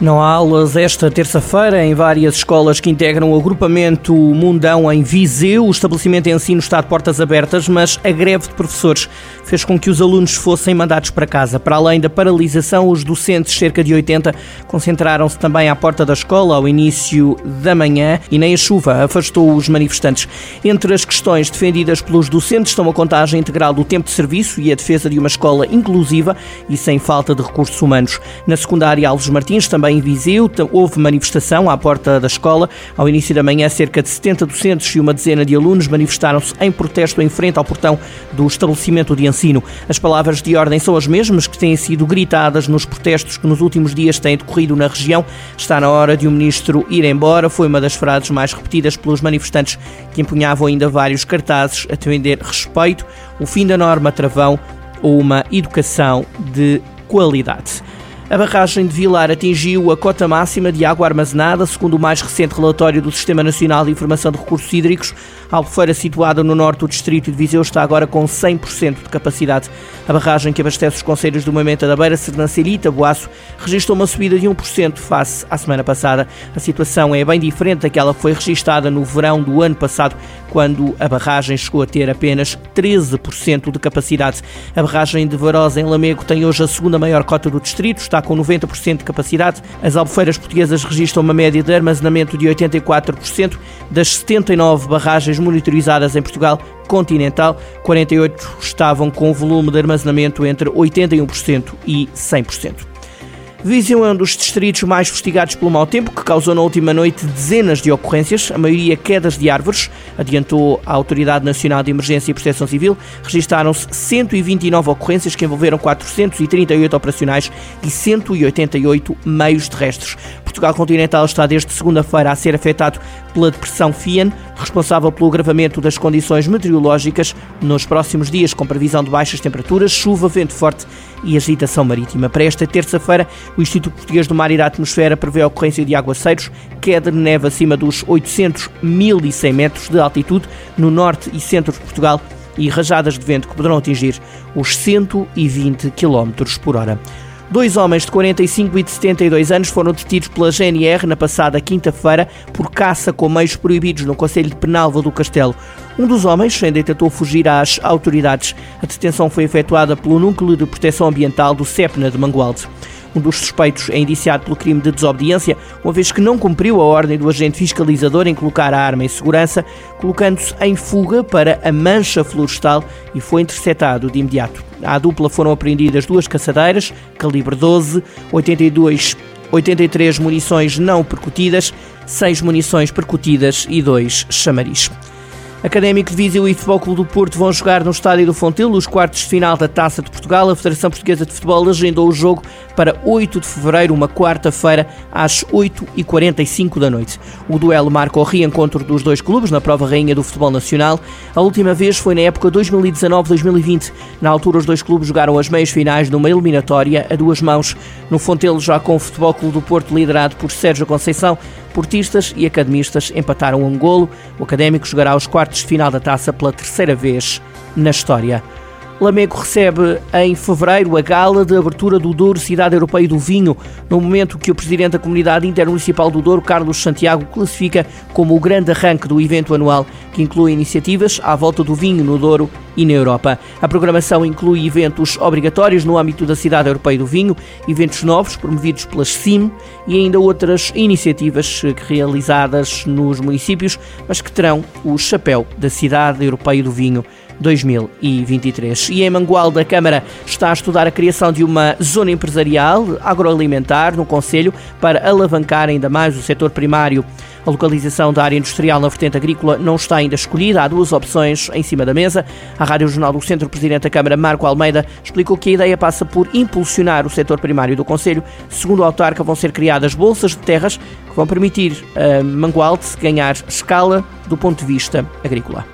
Não há aulas esta terça-feira em várias escolas que integram o agrupamento Mundão em Viseu. O estabelecimento em ensino está de portas abertas, mas a greve de professores fez com que os alunos fossem mandados para casa. Para além da paralisação, os docentes, cerca de 80, concentraram-se também à porta da escola ao início da manhã e nem a chuva afastou os manifestantes. Entre as questões defendidas pelos docentes estão a contagem integral do tempo de serviço e a defesa de uma escola inclusiva e sem falta de recursos humanos. Na secundária Alves Martins também em Viseu houve manifestação à porta da escola. Ao início da manhã, cerca de 70 docentes e uma dezena de alunos manifestaram-se em protesto em frente ao portão do estabelecimento de ensino. As palavras de ordem são as mesmas que têm sido gritadas nos protestos que nos últimos dias têm decorrido na região. Está na hora de o ministro ir embora, foi uma das frases mais repetidas pelos manifestantes que empunhavam ainda vários cartazes a defender respeito, o fim da norma travão ou uma educação de qualidade. A barragem de Vilar atingiu a cota máxima de água armazenada, segundo o mais recente relatório do Sistema Nacional de Informação de Recursos Hídricos. A Albufeira, situada no norte do distrito de Viseu, está agora com 100% de capacidade. A barragem que abastece os conselhos do Moimenta da Beira, Sernancelha e Tabuaço registrou uma subida de 1% face à semana passada. A situação é bem diferente daquela que foi registada no verão do ano passado, quando a barragem chegou a ter apenas 13% de capacidade. A barragem de Varosa, em Lamego, tem hoje a segunda maior cota do distrito, está com 90% de capacidade. As albufeiras portuguesas registram uma média de armazenamento de 84%. Das 79 barragens monitorizadas em Portugal continental, 48 estavam com volume de armazenamento entre 81% e 100%. Viseu é um dos distritos mais fustigados pelo mau tempo, que causou na última noite dezenas de ocorrências, a maioria quedas de árvores, adiantou a Autoridade Nacional de Emergência e Proteção Civil. Registaram-se 129 ocorrências que envolveram 438 operacionais e 188 meios terrestres. Portugal continental está desde segunda-feira a ser afetado pela depressão Fian, responsável pelo agravamento das condições meteorológicas nos próximos dias, com previsão de baixas temperaturas, chuva, vento forte e agitação marítima. Para esta terça-feira, o Instituto Português do Mar e da Atmosfera prevê a ocorrência de aguaceiros, queda de neve acima dos 800, 1100 metros de altitude no norte e centro de Portugal e rajadas de vento que poderão atingir os 120 km por hora. Dois homens de 45 e de 72 anos foram detidos pela GNR na passada quinta-feira por caça com meios proibidos no Conselho de Penalva do Castelo. Um dos homens ainda tentou fugir às autoridades. A detenção foi efetuada pelo Núcleo de Proteção Ambiental do CEPNA de Mangualde. Um dos suspeitos é indiciado pelo crime de desobediência, uma vez que não cumpriu a ordem do agente fiscalizador em colocar a arma em segurança, colocando-se em fuga para a mancha florestal e foi interceptado de imediato. À dupla foram apreendidas duas caçadeiras, calibre 12, 82 83 munições não percutidas, 6 munições percutidas e 2 chamaris. Académico de Viseu e Futebol Clube do Porto vão jogar no Estádio do Fontelo os quartos de final da Taça de Portugal. A Federação Portuguesa de Futebol agendou o jogo para 8 de fevereiro, uma quarta-feira, às 8h45 da noite. O duelo marca o reencontro dos dois clubes na prova rainha do futebol nacional. A última vez foi na época 2019-2020. Na altura, os dois clubes jogaram as meias finais numa eliminatória a duas mãos. No Fontelo, já com o Futebol Clube do Porto liderado por Sérgio Conceição, portistas e academistas empataram um golo. O Académico jogará os quartos de final da taça pela terceira vez na história. Lamego recebe em fevereiro a gala de abertura do Douro Cidade Europeia do Vinho, no momento que o presidente da Comunidade Intermunicipal do Douro, Carlos Santiago, classifica como o grande arranque do evento anual, que inclui iniciativas à volta do vinho no Douro e na Europa. A programação inclui eventos obrigatórios no âmbito da Cidade Europeia do Vinho, eventos novos promovidos pelas CIM e ainda outras iniciativas realizadas nos municípios, mas que terão o chapéu da Cidade Europeia do Vinho 2023. E em Mangualde, a Câmara está a estudar a criação de uma zona empresarial agroalimentar no Conselho para alavancar ainda mais o setor primário. A localização da área industrial na vertente agrícola não está ainda escolhida. Há duas opções em cima da mesa. A Rádio Jornal do Centro, Presidente da Câmara, Marco Almeida, explicou que a ideia passa por impulsionar o setor primário do Conselho. Segundo o autarca, vão ser criadas bolsas de terras que vão permitir a Mangualde ganhar escala do ponto de vista agrícola.